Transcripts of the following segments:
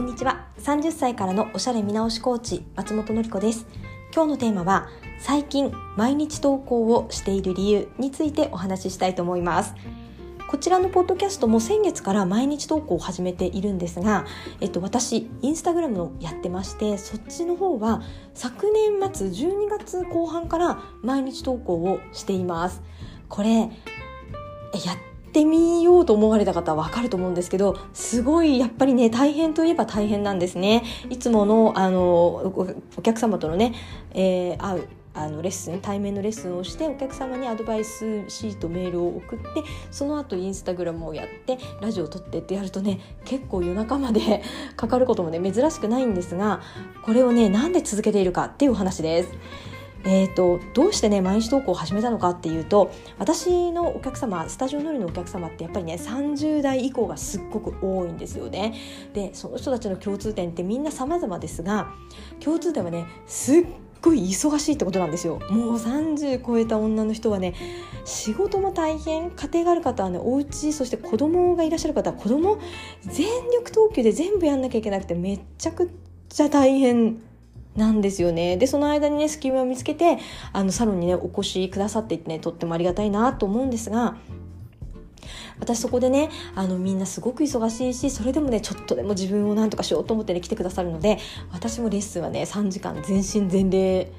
こんにちは。30歳からのおしゃれ見直しコーチ松本のり子です。今日のテーマは最近毎日投稿をしている理由についてお話ししたいと思います。こちらのポッドキャストも先月から毎日投稿を始めているんですが、えっと、私インスタグラムのやってましてそっちの方は昨年末12月後半から毎日投稿をしています。これやっってみようと思われた方はわかると思うんですけどすごいやっぱりね大変といえば大変なんですねいつものあのお客様とのね、えー、会うあのレッスン対面のレッスンをしてお客様にアドバイスシートメールを送ってその後インスタグラムをやってラジオを撮ってってやるとね結構夜中まで かかることもね珍しくないんですがこれをねなんで続けているかっていうお話です。えーと、どうしてね毎日投稿を始めたのかっていうと私のお客様スタジオ乗りのお客様ってやっぱりね30代以降がすっごく多いんですよね。でその人たちの共通点ってみんな様々ですが共通点はねすっごい忙しいってことなんですよもう30超えた女の人はね仕事も大変家庭がある方はねお家そして子供がいらっしゃる方は子供全力投球で全部やんなきゃいけなくてめっちゃくちゃ大変なんですよね。で、その間にね、隙間を見つけて、あの、サロンにね、お越しくださっていてね、とってもありがたいなと思うんですが、私そこでねあのみんなすごく忙しいしそれでもねちょっとでも自分を何とかしようと思ってね来てくださるので私もレッスンはね3時間全身全霊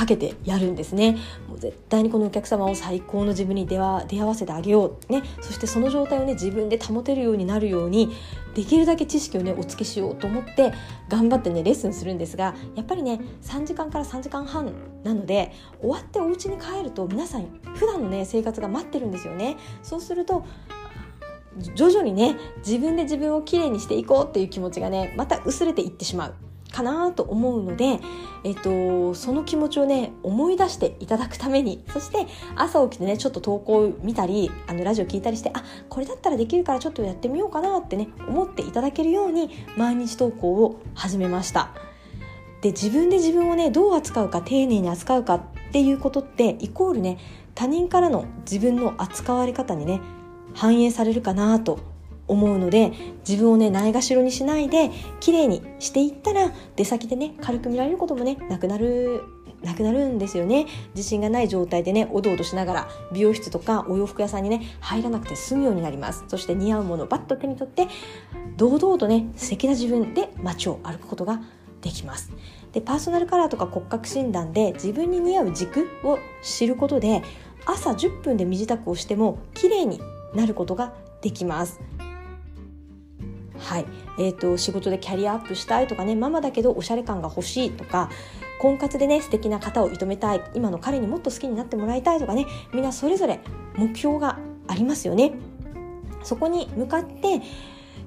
かけてやるんですね。もう絶対にこのお客様を最高の自分に出会出会わせてあげよう、ね、そしてその状態をね自分で保てるようになるようにできるだけ知識をねお付けしようと思って頑張ってねレッスンするんですがやっぱりね3時間から3時間半なので終わってお家に帰ると皆さん普段のね生活が待ってるんですよね。そうすると徐々にね自分で自分をきれいにしていこうっていう気持ちがねまた薄れていってしまう。かなと思うので、えっと、その気持ちをね思い出していただくためにそして朝起きてねちょっと投稿を見たりあのラジオ聞いたりしてあこれだったらできるからちょっとやってみようかなってね思っていただけるように毎日投稿を始めました。で自分で自分をねどう扱うか丁寧に扱うかっていうことってイコールね他人からの自分の扱われ方にね反映されるかなと思うので自分をねないがしろにしないで綺麗にしていったら出先でね軽く見られることもねなくなるなくなるんですよね。自信がない状態でねおどおどしながら美容室とかお洋服屋さんにね入らなくて済むようになります。そして似合うものをバッと手に取って堂々とね素敵な自分で街を歩くことができます。でパーソナルカラーとか骨格診断で自分に似合う軸を知ることで朝10分で身支度をしても綺麗になることができます。はい。えーと、仕事でキャリアアップしたいとかねママだけどおしゃれ感が欲しいとか婚活でね素敵な方を射止めたい今の彼にもっと好きになってもらいたいとかねみんなそれぞれ目標がありますよね。そこに向かって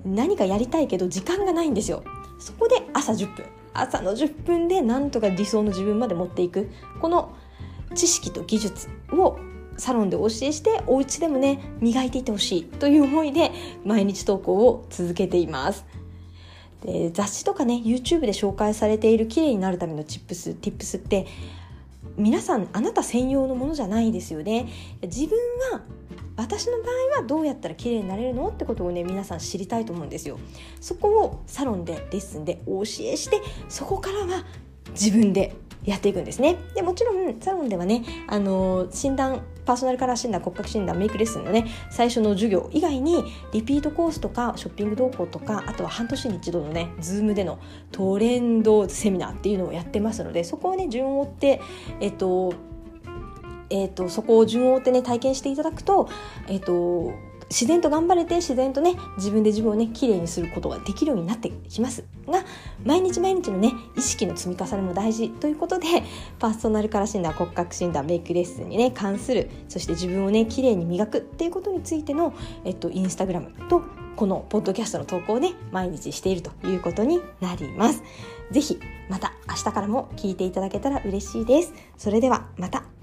何かやりたいけど時間がないんですよ。そこで朝10分。朝の10分でなんとか理想の自分まで持っていく。この知識と技術をサロンでお教えしてお家でもね磨いていってほしいという思いで毎日投稿を続けています。で雑誌とかね YouTube で紹介されている綺麗になるためのチップス Tips って皆さんあなた専用のものじゃないですよね。自分は私の場合はどうやったら綺麗になれるのってことをね皆さん知りたいと思うんですよ。そこをサロンでレッスンでお教えしてそこからは自分でやっていくんですね。でもちろんサロンではねあの診断パーソナルカラー診断骨格診断メイクレッスンのね最初の授業以外にリピートコースとかショッピング同行とかあとは半年に一度のねズームでのトレンドセミナーっていうのをやってますのでそこをね順を追ってえっとえっとそこを順を追ってね体験していただくとえっと自然と頑張れて自然とね自分で自分をね綺麗にすることができるようになってきますが毎日毎日のね意識の積み重ねも大事ということでパーソナルカラー診断骨格診断メイクレッスンにね関するそして自分をね綺麗に磨くっていうことについての、えっと、インスタグラムとこのポッドキャストの投稿をね毎日しているということになります。ぜひまた明日からも聞いていただけたら嬉しいです。それではまた。